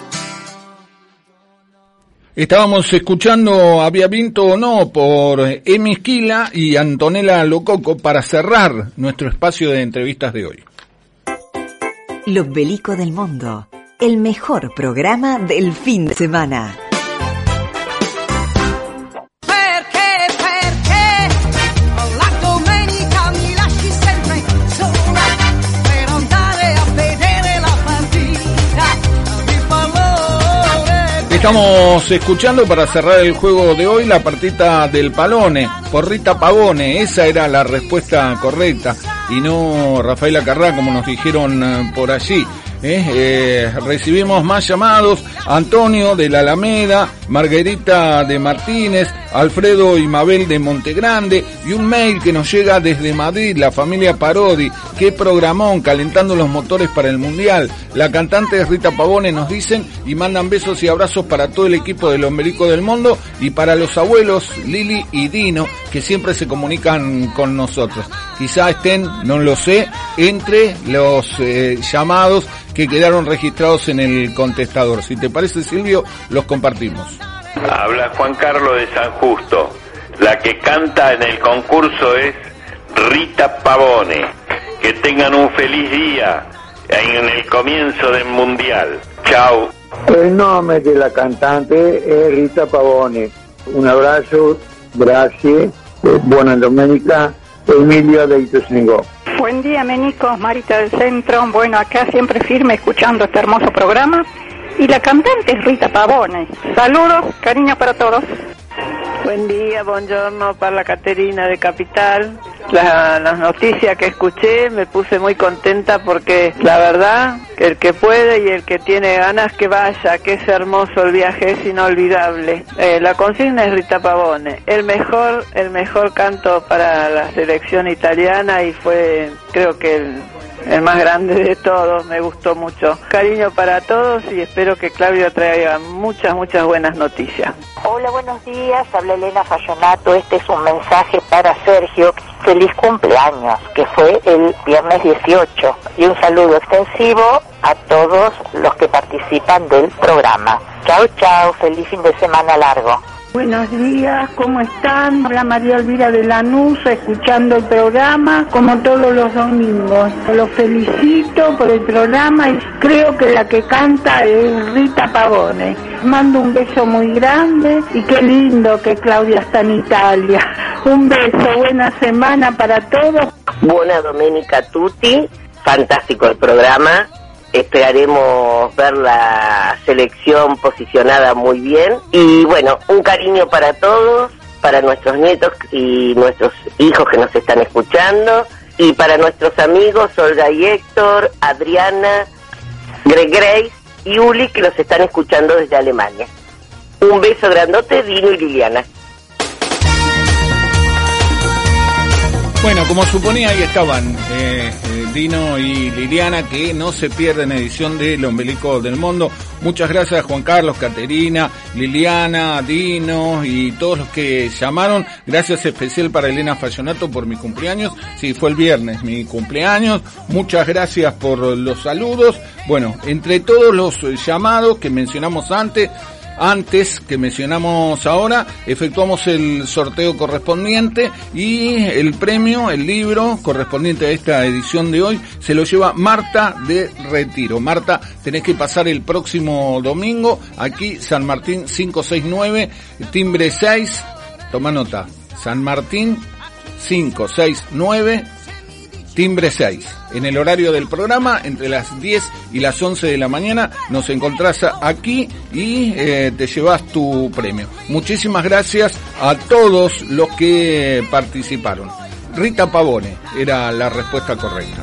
Estábamos escuchando Había Vinto o No por Emi Esquila y Antonella Lococo para cerrar nuestro espacio de entrevistas de hoy. L'Ombelico del Mundo, el mejor programa del fin de semana. Estamos escuchando para cerrar el juego de hoy la partita del Palone por Rita Pavone. Esa era la respuesta correcta y no Rafaela Carrá como nos dijeron eh, por allí. ¿Eh? Eh, recibimos más llamados. Antonio de la Alameda, Margarita de Martínez, Alfredo y Mabel de Montegrande y un mail que nos llega desde Madrid, la familia Parodi. Qué programón, calentando los motores para el Mundial. La cantante Rita Pavone, nos dicen, y mandan besos y abrazos para todo el equipo del Ombelico del Mundo y para los abuelos Lili y Dino, que siempre se comunican con nosotros. Quizá estén, no lo sé, entre los eh, llamados que quedaron registrados en el contestador. Si te parece, Silvio, los compartimos. Habla Juan Carlos de San Justo. La que canta en el concurso es Rita Pavone. Que tengan un feliz día en el comienzo del Mundial. Chao. Il nome della cantante è Rita Pavone. Un abbraccio, grazie, e buona domenica. Emilio de Ituzaingó. Buen día, Menicos, Marita del Centro. Bueno, acá siempre firme escuchando este hermoso programa. Y la cantante es Rita Pavone. Saludos, cariño para todos. Buen día, buongiorno para la Caterina de Capital. La- las noticias que escuché me puse muy contenta porque la verdad el que puede y el que tiene ganas que vaya, que es hermoso el viaje, es inolvidable. Eh, la consigna es Rita Pavone, el mejor, el mejor canto para la selección italiana y fue creo que el, el más grande de todos, me gustó mucho. Cariño para todos y espero que Claudio traiga muchas, muchas buenas noticias. Hola, buenos días. Habla Elena Fallonato. Este es un mensaje para Sergio. Feliz cumpleaños, que fue el viernes 18. Y un saludo extensivo a todos los que participan del programa. Chao, chao. Feliz fin de semana largo. Buenos días, ¿cómo están? Habla María Elvira de Lanús, escuchando el programa como todos los domingos. Los felicito por el programa y creo que la que canta es Rita Pavone. Mando un beso muy grande y qué lindo que Claudia está en Italia. [laughs] Un beso, buena semana para todos. Buona domenica tutti, fantástico el programa. Esperaremos ver la selección posicionada muy bien. Y bueno, un cariño para todos, para nuestros nietos y nuestros hijos que nos están escuchando. Y para nuestros amigos Olga y Héctor, Adriana, Greg Grace y Uli que los están escuchando desde Alemania. Un beso grandote, Dino y Liliana. Bueno, como suponía, ahí estaban eh, eh, Dino y Liliana, que no se pierden edición del Ombelico del Mundo. Muchas gracias Juan Carlos, Caterina, Liliana, Dino y todos los que llamaron. Gracias especial para Elena Fallonato por mi cumpleaños. Sí, fue el viernes mi cumpleaños. Muchas gracias por los saludos. Bueno, entre todos los llamados que mencionamos antes, antes que mencionamos ahora, efectuamos el sorteo correspondiente y el premio, el libro correspondiente a esta edición de hoy, se lo lleva Marta de Retiro. Marta, tenés que pasar el próximo domingo aquí, San Martín 569, timbre 6, toma nota, San Martín 569, timbre 6. En el horario del programa, entre las 10 y las 11 de la mañana, nos encontrás aquí y eh, te llevas tu premio. Muchísimas gracias a todos los que participaron. Rita Pavone era la respuesta correcta.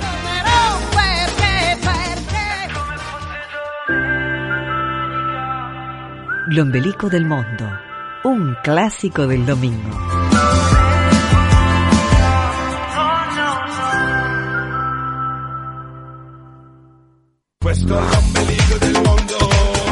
Lombelico del Mundo, un clásico del domingo. Pues Colombia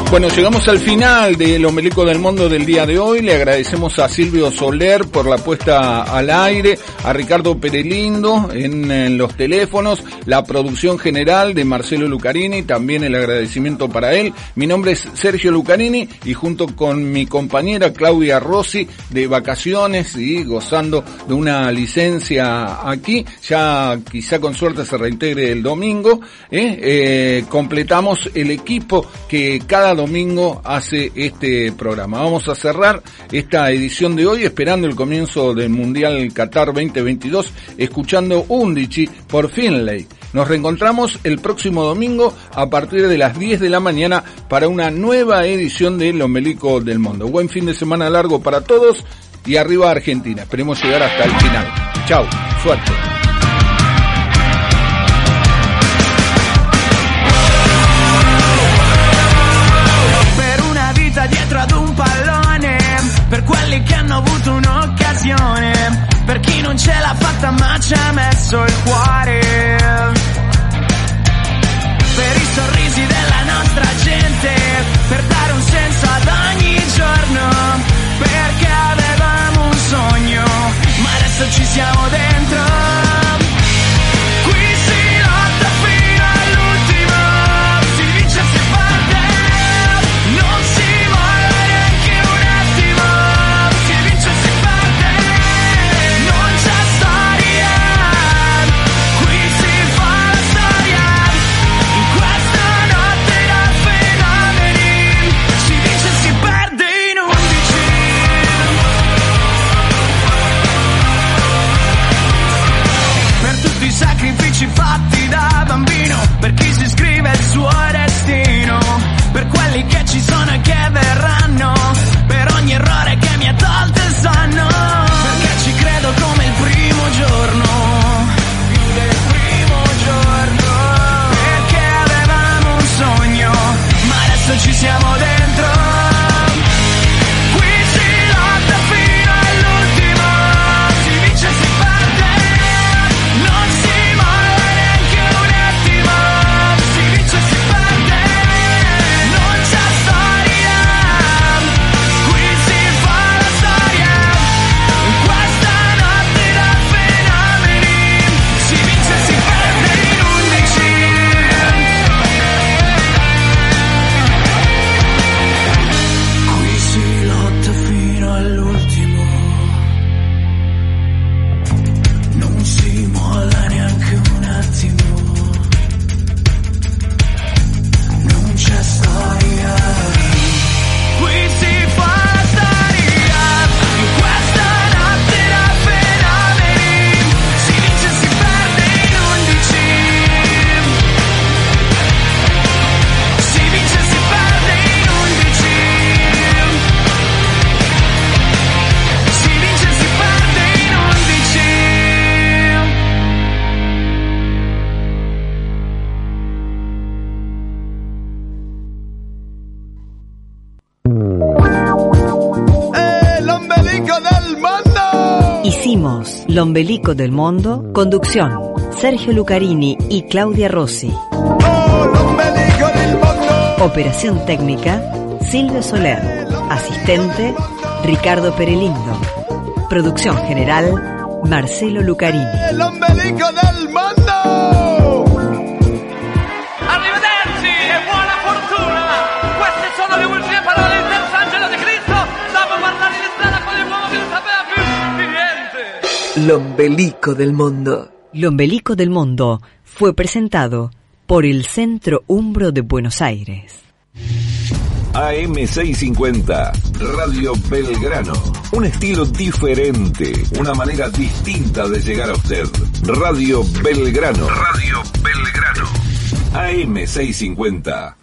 bueno, llegamos al final del Ombelico del Mundo del día de hoy. Le agradecemos a Silvio Soler por la puesta al aire, a Ricardo Perelindo en, en, los teléfonos, la producción general de Marcelo Lucarini, también el agradecimiento para él. Mi nombre es Sergio Lucarini y junto con mi compañera Claudia Rossi de vacaciones y gozando de una licencia aquí, ya quizá con suerte se reintegre el domingo, ¿eh? Eh, completamos el equipo que cada domingo hace este programa. Vamos a cerrar esta edición de hoy esperando el comienzo del Mundial Qatar 2022 escuchando Undici por Finlay. Nos reencontramos el próximo domingo a partir de las 10 de la mañana para una nueva edición de Ombelico del Mundo. Buen fin de semana largo para todos y arriba Argentina. Esperemos llegar hasta el final. Chao, suerte. soy Lombelico del Mundo, conducción, Sergio Lucarini y Claudia Rossi. Operación técnica, Silvio Soler. Asistente, Ricardo Perelindo. Producción general, Marcelo Lucarini. El ombelico del mundo! Lombelico del Mundo. Lombelico del Mundo fue presentado por el Centro Umbro de Buenos Aires. AM650, Radio Belgrano. Un estilo diferente, una manera distinta de llegar a usted. Radio Belgrano. Radio Belgrano. AM650.